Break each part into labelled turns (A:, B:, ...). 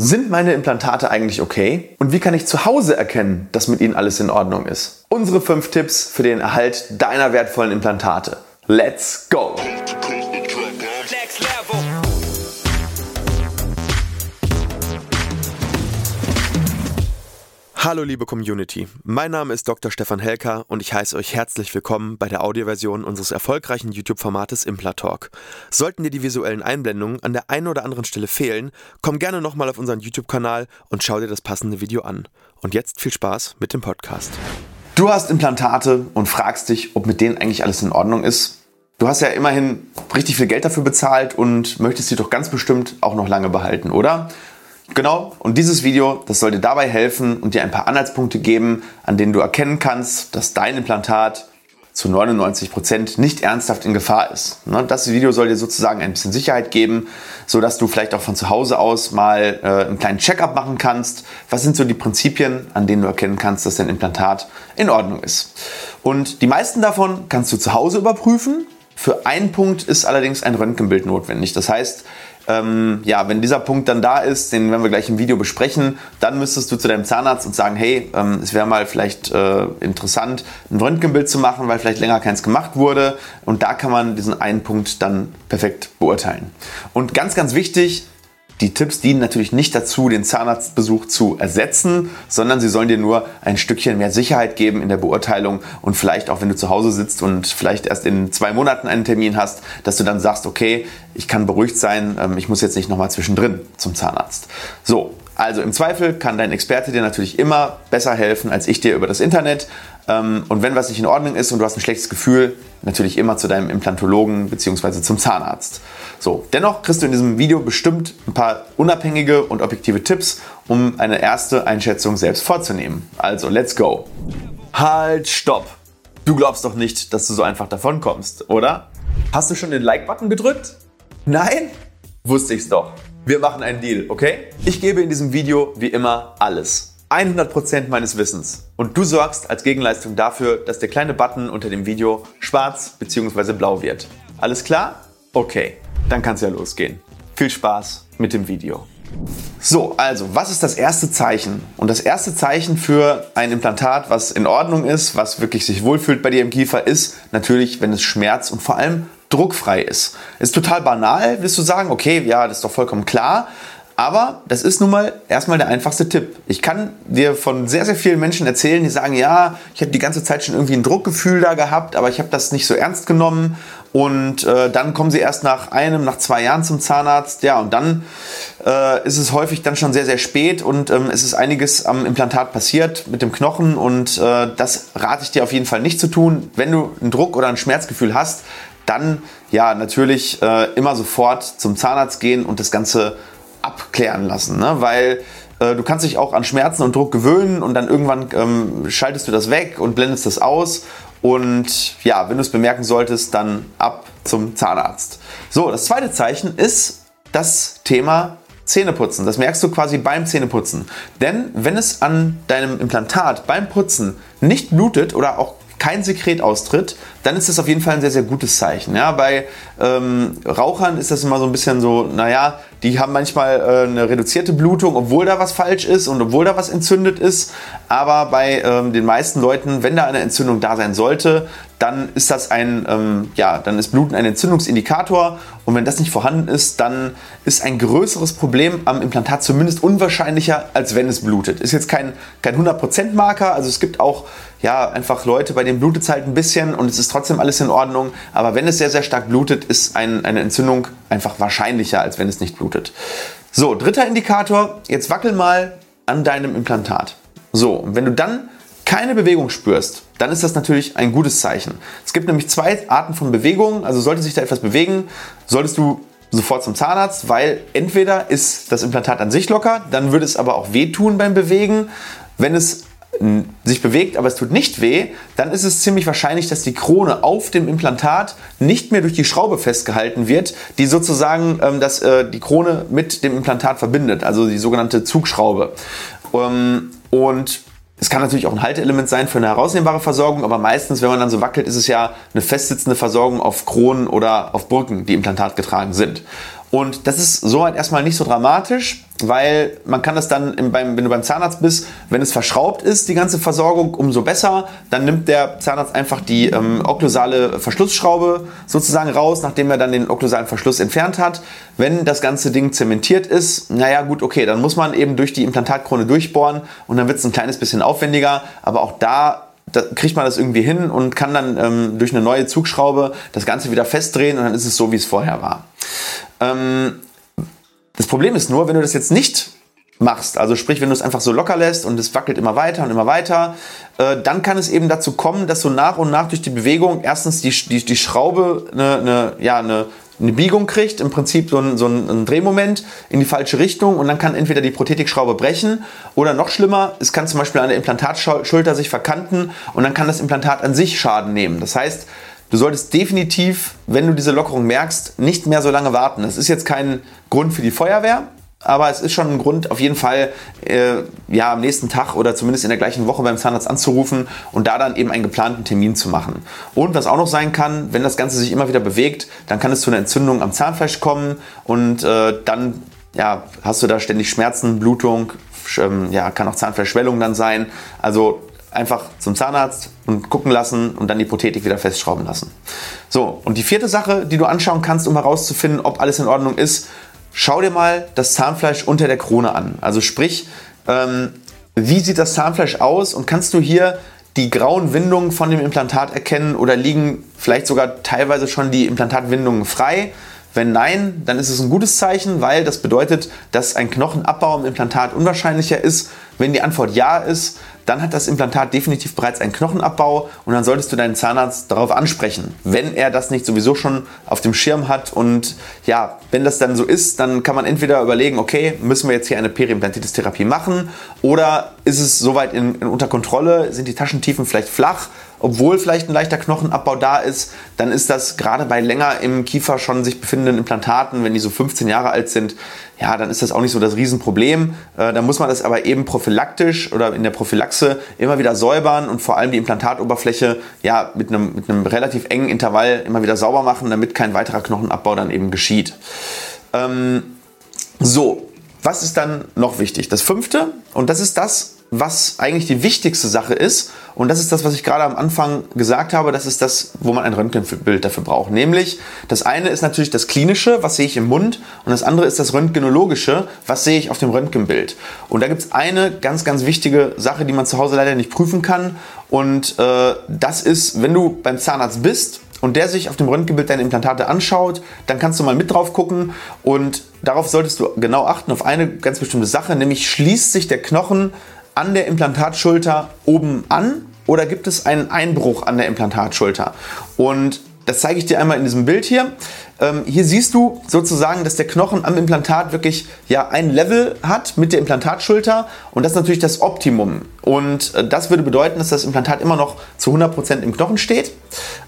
A: Sind meine Implantate eigentlich okay? Und wie kann ich zu Hause erkennen, dass mit ihnen alles in Ordnung ist? Unsere fünf Tipps für den Erhalt deiner wertvollen Implantate. Let's go! Hallo liebe Community, mein Name ist Dr. Stefan Helker und ich heiße euch herzlich willkommen bei der Audioversion unseres erfolgreichen YouTube-Formates Implatalk. Sollten dir die visuellen Einblendungen an der einen oder anderen Stelle fehlen, komm gerne nochmal auf unseren YouTube-Kanal und schau dir das passende Video an. Und jetzt viel Spaß mit dem Podcast. Du hast Implantate und fragst dich, ob mit denen eigentlich alles in Ordnung ist. Du hast ja immerhin richtig viel Geld dafür bezahlt und möchtest sie doch ganz bestimmt auch noch lange behalten, oder? Genau, und dieses Video, das dir dabei helfen und dir ein paar Anhaltspunkte geben, an denen du erkennen kannst, dass dein Implantat zu 99 Prozent nicht ernsthaft in Gefahr ist. Ne, das Video soll dir sozusagen ein bisschen Sicherheit geben, sodass du vielleicht auch von zu Hause aus mal äh, einen kleinen Checkup machen kannst. Was sind so die Prinzipien, an denen du erkennen kannst, dass dein Implantat in Ordnung ist? Und die meisten davon kannst du zu Hause überprüfen. Für einen Punkt ist allerdings ein Röntgenbild notwendig. Das heißt, ähm, ja, wenn dieser Punkt dann da ist, den werden wir gleich im Video besprechen, dann müsstest du zu deinem Zahnarzt und sagen, hey, ähm, es wäre mal vielleicht äh, interessant, ein Röntgenbild zu machen, weil vielleicht länger keins gemacht wurde. Und da kann man diesen einen Punkt dann perfekt beurteilen. Und ganz, ganz wichtig, die Tipps dienen natürlich nicht dazu, den Zahnarztbesuch zu ersetzen, sondern sie sollen dir nur ein Stückchen mehr Sicherheit geben in der Beurteilung und vielleicht auch, wenn du zu Hause sitzt und vielleicht erst in zwei Monaten einen Termin hast, dass du dann sagst, okay, ich kann beruhigt sein, ähm, ich muss jetzt nicht nochmal zwischendrin zum Zahnarzt. So, also im Zweifel kann dein Experte dir natürlich immer besser helfen als ich dir über das Internet. Ähm, und wenn was nicht in Ordnung ist und du hast ein schlechtes Gefühl, natürlich immer zu deinem Implantologen bzw. zum Zahnarzt. So, dennoch kriegst du in diesem Video bestimmt ein paar unabhängige und objektive Tipps, um eine erste Einschätzung selbst vorzunehmen. Also, let's go. Halt, stopp. Du glaubst doch nicht, dass du so einfach davon kommst, oder? Hast du schon den Like-Button gedrückt? Nein? Wusste ich's doch. Wir machen einen Deal, okay? Ich gebe in diesem Video wie immer alles. 100% meines Wissens. Und du sorgst als Gegenleistung dafür, dass der kleine Button unter dem Video schwarz bzw. blau wird. Alles klar? Okay, dann kann es ja losgehen. Viel Spaß mit dem Video. So, also, was ist das erste Zeichen? Und das erste Zeichen für ein Implantat, was in Ordnung ist, was wirklich sich wohlfühlt bei dir im Kiefer, ist natürlich, wenn es Schmerz und vor allem druckfrei ist. Ist total banal, wirst du sagen, okay, ja, das ist doch vollkommen klar. Aber das ist nun mal erstmal der einfachste Tipp. Ich kann dir von sehr, sehr vielen Menschen erzählen, die sagen, ja, ich habe die ganze Zeit schon irgendwie ein Druckgefühl da gehabt, aber ich habe das nicht so ernst genommen. Und äh, dann kommen sie erst nach einem, nach zwei Jahren zum Zahnarzt. Ja, und dann äh, ist es häufig dann schon sehr, sehr spät und ähm, es ist einiges am Implantat passiert mit dem Knochen. Und äh, das rate ich dir auf jeden Fall nicht zu tun. Wenn du einen Druck oder ein Schmerzgefühl hast, dann ja natürlich äh, immer sofort zum Zahnarzt gehen und das Ganze abklären lassen, ne? weil äh, du kannst dich auch an Schmerzen und Druck gewöhnen und dann irgendwann ähm, schaltest du das weg und blendest das aus und ja, wenn du es bemerken solltest, dann ab zum Zahnarzt. So, das zweite Zeichen ist das Thema Zähneputzen. Das merkst du quasi beim Zähneputzen. Denn wenn es an deinem Implantat beim Putzen nicht blutet oder auch kein Sekret austritt, dann ist das auf jeden Fall ein sehr, sehr gutes Zeichen. Ja, bei ähm, Rauchern ist das immer so ein bisschen so, naja, die haben manchmal äh, eine reduzierte Blutung, obwohl da was falsch ist und obwohl da was entzündet ist. Aber bei ähm, den meisten Leuten, wenn da eine Entzündung da sein sollte, dann ist das ein, ähm, ja, dann ist Bluten ein Entzündungsindikator und wenn das nicht vorhanden ist, dann ist ein größeres Problem am Implantat zumindest unwahrscheinlicher, als wenn es blutet. Ist jetzt kein, kein 100% Marker, also es gibt auch ja, einfach Leute, bei denen blutet es halt ein bisschen und es ist trotzdem alles in Ordnung, aber wenn es sehr, sehr stark blutet, ist ein, eine Entzündung einfach wahrscheinlicher, als wenn es nicht blutet. So, dritter Indikator, jetzt wackel mal an deinem Implantat. So, und wenn du dann keine Bewegung spürst, dann ist das natürlich ein gutes Zeichen. Es gibt nämlich zwei Arten von Bewegungen, also sollte sich da etwas bewegen, solltest du sofort zum Zahnarzt, weil entweder ist das Implantat an sich locker, dann würde es aber auch wehtun beim Bewegen. Wenn es sich bewegt, aber es tut nicht weh, dann ist es ziemlich wahrscheinlich, dass die Krone auf dem Implantat nicht mehr durch die Schraube festgehalten wird, die sozusagen ähm, das, äh, die Krone mit dem Implantat verbindet, also die sogenannte Zugschraube. Ähm, und es kann natürlich auch ein Halteelement sein für eine herausnehmbare Versorgung, aber meistens, wenn man dann so wackelt, ist es ja eine festsitzende Versorgung auf Kronen oder auf Brücken, die implantatgetragen sind. Und das ist soweit erstmal nicht so dramatisch, weil man kann das dann, im, beim, wenn du beim Zahnarzt bist, wenn es verschraubt ist, die ganze Versorgung, umso besser. Dann nimmt der Zahnarzt einfach die ähm, okklusale Verschlussschraube sozusagen raus, nachdem er dann den okklusalen Verschluss entfernt hat. Wenn das ganze Ding zementiert ist, naja gut, okay, dann muss man eben durch die Implantatkrone durchbohren und dann wird es ein kleines bisschen aufwendiger. Aber auch da da kriegt man das irgendwie hin und kann dann ähm, durch eine neue Zugschraube das Ganze wieder festdrehen und dann ist es so, wie es vorher war. Ähm, das Problem ist nur, wenn du das jetzt nicht machst, also sprich, wenn du es einfach so locker lässt und es wackelt immer weiter und immer weiter, äh, dann kann es eben dazu kommen, dass so nach und nach durch die Bewegung erstens die, die, die Schraube eine, eine, ja, eine, eine Biegung kriegt, im Prinzip so ein, so ein Drehmoment in die falsche Richtung und dann kann entweder die Prothetikschraube brechen oder noch schlimmer, es kann zum Beispiel an der Implantatschulter sich verkanten und dann kann das Implantat an sich Schaden nehmen. Das heißt, Du solltest definitiv, wenn du diese Lockerung merkst, nicht mehr so lange warten. Das ist jetzt kein Grund für die Feuerwehr, aber es ist schon ein Grund, auf jeden Fall äh, ja, am nächsten Tag oder zumindest in der gleichen Woche beim Zahnarzt anzurufen und da dann eben einen geplanten Termin zu machen. Und was auch noch sein kann, wenn das Ganze sich immer wieder bewegt, dann kann es zu einer Entzündung am Zahnfleisch kommen und äh, dann ja, hast du da ständig Schmerzen, Blutung, ähm, ja, kann auch Zahnfleischschwellung dann sein. Also einfach zum Zahnarzt und gucken lassen und dann die Prothetik wieder festschrauben lassen. So, und die vierte Sache, die du anschauen kannst, um herauszufinden, ob alles in Ordnung ist, schau dir mal das Zahnfleisch unter der Krone an. Also sprich, ähm, wie sieht das Zahnfleisch aus und kannst du hier die grauen Windungen von dem Implantat erkennen oder liegen vielleicht sogar teilweise schon die Implantatwindungen frei? Wenn nein, dann ist es ein gutes Zeichen, weil das bedeutet, dass ein Knochenabbau im Implantat unwahrscheinlicher ist. Wenn die Antwort ja ist, dann hat das Implantat definitiv bereits einen Knochenabbau und dann solltest du deinen Zahnarzt darauf ansprechen. Wenn er das nicht sowieso schon auf dem Schirm hat und ja, wenn das dann so ist, dann kann man entweder überlegen, okay, müssen wir jetzt hier eine Periimplantitis-Therapie machen oder ist es soweit in, in unter Kontrolle, sind die Taschentiefen vielleicht flach obwohl vielleicht ein leichter Knochenabbau da ist, dann ist das gerade bei länger im Kiefer schon sich befindenden Implantaten, wenn die so 15 Jahre alt sind, ja, dann ist das auch nicht so das Riesenproblem. Äh, da muss man das aber eben prophylaktisch oder in der Prophylaxe immer wieder säubern und vor allem die Implantatoberfläche ja mit einem, mit einem relativ engen Intervall immer wieder sauber machen, damit kein weiterer Knochenabbau dann eben geschieht. Ähm, so, was ist dann noch wichtig? Das fünfte, und das ist das, was eigentlich die wichtigste Sache ist. Und das ist das, was ich gerade am Anfang gesagt habe. Das ist das, wo man ein Röntgenbild dafür braucht. Nämlich, das eine ist natürlich das Klinische, was sehe ich im Mund. Und das andere ist das Röntgenologische, was sehe ich auf dem Röntgenbild. Und da gibt es eine ganz, ganz wichtige Sache, die man zu Hause leider nicht prüfen kann. Und äh, das ist, wenn du beim Zahnarzt bist und der sich auf dem Röntgenbild deine Implantate anschaut, dann kannst du mal mit drauf gucken und darauf solltest du genau achten auf eine ganz bestimmte Sache, nämlich schließt sich der Knochen an der Implantatschulter oben an oder gibt es einen Einbruch an der Implantatschulter? Und das zeige ich dir einmal in diesem Bild hier. Ähm, hier siehst du sozusagen, dass der Knochen am Implantat wirklich ja, ein Level hat mit der Implantatschulter und das ist natürlich das Optimum. Und äh, das würde bedeuten, dass das Implantat immer noch zu 100% im Knochen steht.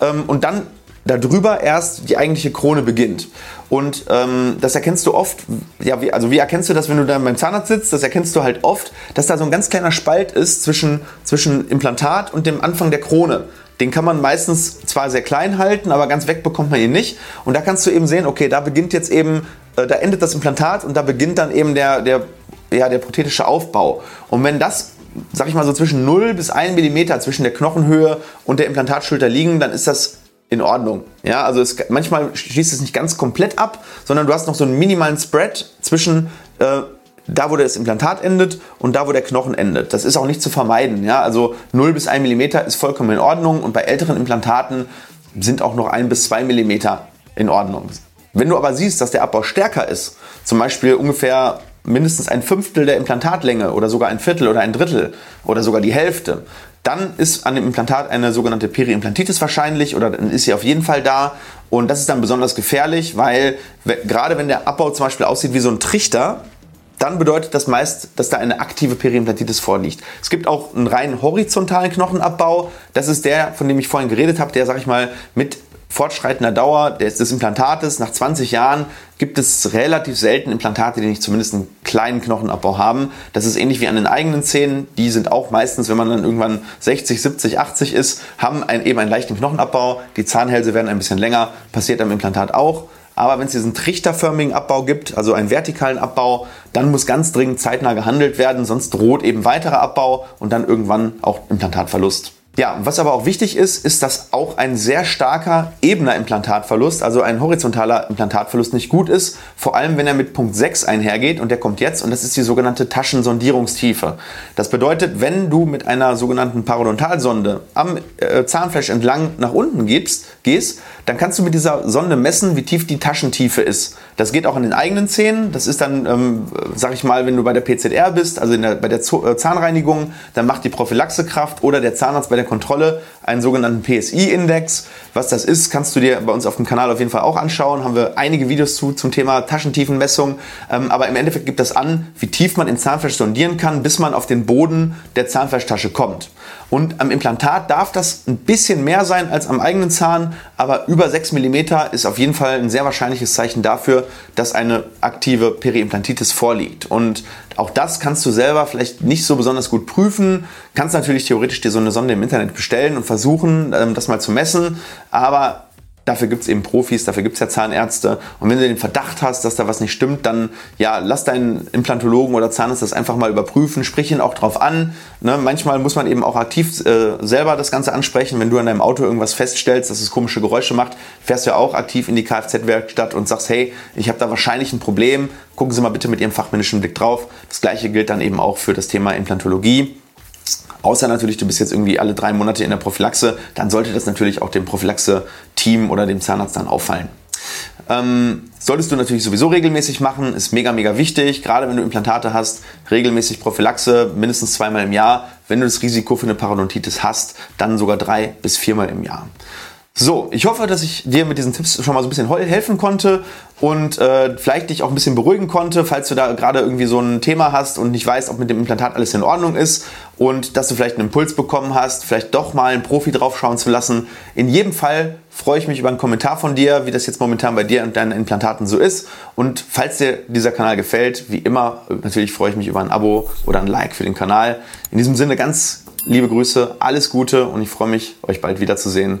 A: Ähm, und dann darüber erst die eigentliche Krone beginnt. Und ähm, das erkennst du oft, ja, wie, also wie erkennst du das, wenn du dann beim Zahnarzt sitzt? Das erkennst du halt oft, dass da so ein ganz kleiner Spalt ist zwischen, zwischen Implantat und dem Anfang der Krone. Den kann man meistens zwar sehr klein halten, aber ganz weg bekommt man ihn nicht. Und da kannst du eben sehen, okay, da beginnt jetzt eben, äh, da endet das Implantat und da beginnt dann eben der, der, ja, der prothetische Aufbau. Und wenn das sag ich mal so zwischen 0 bis 1 mm zwischen der Knochenhöhe und der Implantatschulter liegen, dann ist das in Ordnung. Ja, also es, manchmal schließt es nicht ganz komplett ab, sondern du hast noch so einen minimalen Spread zwischen äh, da, wo das Implantat endet und da, wo der Knochen endet. Das ist auch nicht zu vermeiden. Ja? Also 0 bis 1 mm ist vollkommen in Ordnung und bei älteren Implantaten sind auch noch 1 bis 2 mm in Ordnung. Wenn du aber siehst, dass der Abbau stärker ist, zum Beispiel ungefähr mindestens ein Fünftel der Implantatlänge oder sogar ein Viertel oder ein Drittel oder sogar die Hälfte, dann ist an dem Implantat eine sogenannte Periimplantitis wahrscheinlich oder dann ist sie auf jeden Fall da. Und das ist dann besonders gefährlich, weil gerade wenn der Abbau zum Beispiel aussieht wie so ein Trichter, dann bedeutet das meist, dass da eine aktive Periimplantitis vorliegt. Es gibt auch einen rein horizontalen Knochenabbau. Das ist der, von dem ich vorhin geredet habe, der, sag ich mal, mit fortschreitender Dauer des, des Implantates nach 20 Jahren gibt es relativ selten Implantate, die nicht zumindest einen kleinen Knochenabbau haben. Das ist ähnlich wie an den eigenen Zähnen. Die sind auch meistens, wenn man dann irgendwann 60, 70, 80 ist, haben ein, eben einen leichten Knochenabbau. Die Zahnhälse werden ein bisschen länger, passiert am Implantat auch. Aber wenn es diesen trichterförmigen Abbau gibt, also einen vertikalen Abbau, dann muss ganz dringend zeitnah gehandelt werden, sonst droht eben weiterer Abbau und dann irgendwann auch Implantatverlust. Ja, was aber auch wichtig ist, ist, dass auch ein sehr starker ebener Implantatverlust, also ein horizontaler Implantatverlust nicht gut ist, vor allem wenn er mit Punkt 6 einhergeht und der kommt jetzt und das ist die sogenannte Taschensondierungstiefe. Das bedeutet, wenn du mit einer sogenannten Parodontalsonde am äh, Zahnfleisch entlang nach unten gehst, gehst, dann kannst du mit dieser Sonde messen, wie tief die Taschentiefe ist. Das geht auch an den eigenen Zähnen. Das ist dann, ähm, sag ich mal, wenn du bei der PZR bist, also der, bei der äh, Zahnreinigung, dann macht die Prophylaxekraft oder der Zahnarzt bei der Kontrolle einen sogenannten PSI-Index. Was das ist, kannst du dir bei uns auf dem Kanal auf jeden Fall auch anschauen. Haben wir einige Videos zu zum Thema Taschentiefenmessung. Ähm, aber im Endeffekt gibt das an, wie tief man in Zahnfleisch sondieren kann, bis man auf den Boden der Zahnfleischtasche kommt. Und am Implantat darf das ein bisschen mehr sein als am eigenen Zahn, aber über 6 mm ist auf jeden Fall ein sehr wahrscheinliches Zeichen dafür, dass eine aktive Periimplantitis vorliegt. Und auch das kannst du selber vielleicht nicht so besonders gut prüfen. Kannst natürlich theoretisch dir so eine Sonde im Internet bestellen und versuchen, ähm, das mal zu messen. Aber Dafür gibt es eben Profis, dafür gibt es ja Zahnärzte. Und wenn du den Verdacht hast, dass da was nicht stimmt, dann ja, lass deinen Implantologen oder Zahnarzt das einfach mal überprüfen, sprich ihn auch drauf an. Ne? Manchmal muss man eben auch aktiv äh, selber das Ganze ansprechen. Wenn du an deinem Auto irgendwas feststellst, dass es komische Geräusche macht, fährst du ja auch aktiv in die Kfz-Werkstatt und sagst, hey, ich habe da wahrscheinlich ein Problem, gucken Sie mal bitte mit Ihrem fachmännischen Blick drauf. Das gleiche gilt dann eben auch für das Thema Implantologie. Außer natürlich, du bist jetzt irgendwie alle drei Monate in der Prophylaxe, dann sollte das natürlich auch dem Prophylaxe-Team oder dem Zahnarzt dann auffallen. Ähm, solltest du natürlich sowieso regelmäßig machen, ist mega, mega wichtig. Gerade wenn du Implantate hast, regelmäßig Prophylaxe, mindestens zweimal im Jahr. Wenn du das Risiko für eine Parodontitis hast, dann sogar drei bis viermal im Jahr. So, ich hoffe, dass ich dir mit diesen Tipps schon mal so ein bisschen helfen konnte und äh, vielleicht dich auch ein bisschen beruhigen konnte, falls du da gerade irgendwie so ein Thema hast und nicht weißt, ob mit dem Implantat alles in Ordnung ist und dass du vielleicht einen Impuls bekommen hast, vielleicht doch mal einen Profi draufschauen zu lassen. In jedem Fall freue ich mich über einen Kommentar von dir, wie das jetzt momentan bei dir und deinen Implantaten so ist. Und falls dir dieser Kanal gefällt, wie immer, natürlich freue ich mich über ein Abo oder ein Like für den Kanal. In diesem Sinne ganz liebe Grüße, alles Gute und ich freue mich, euch bald wiederzusehen.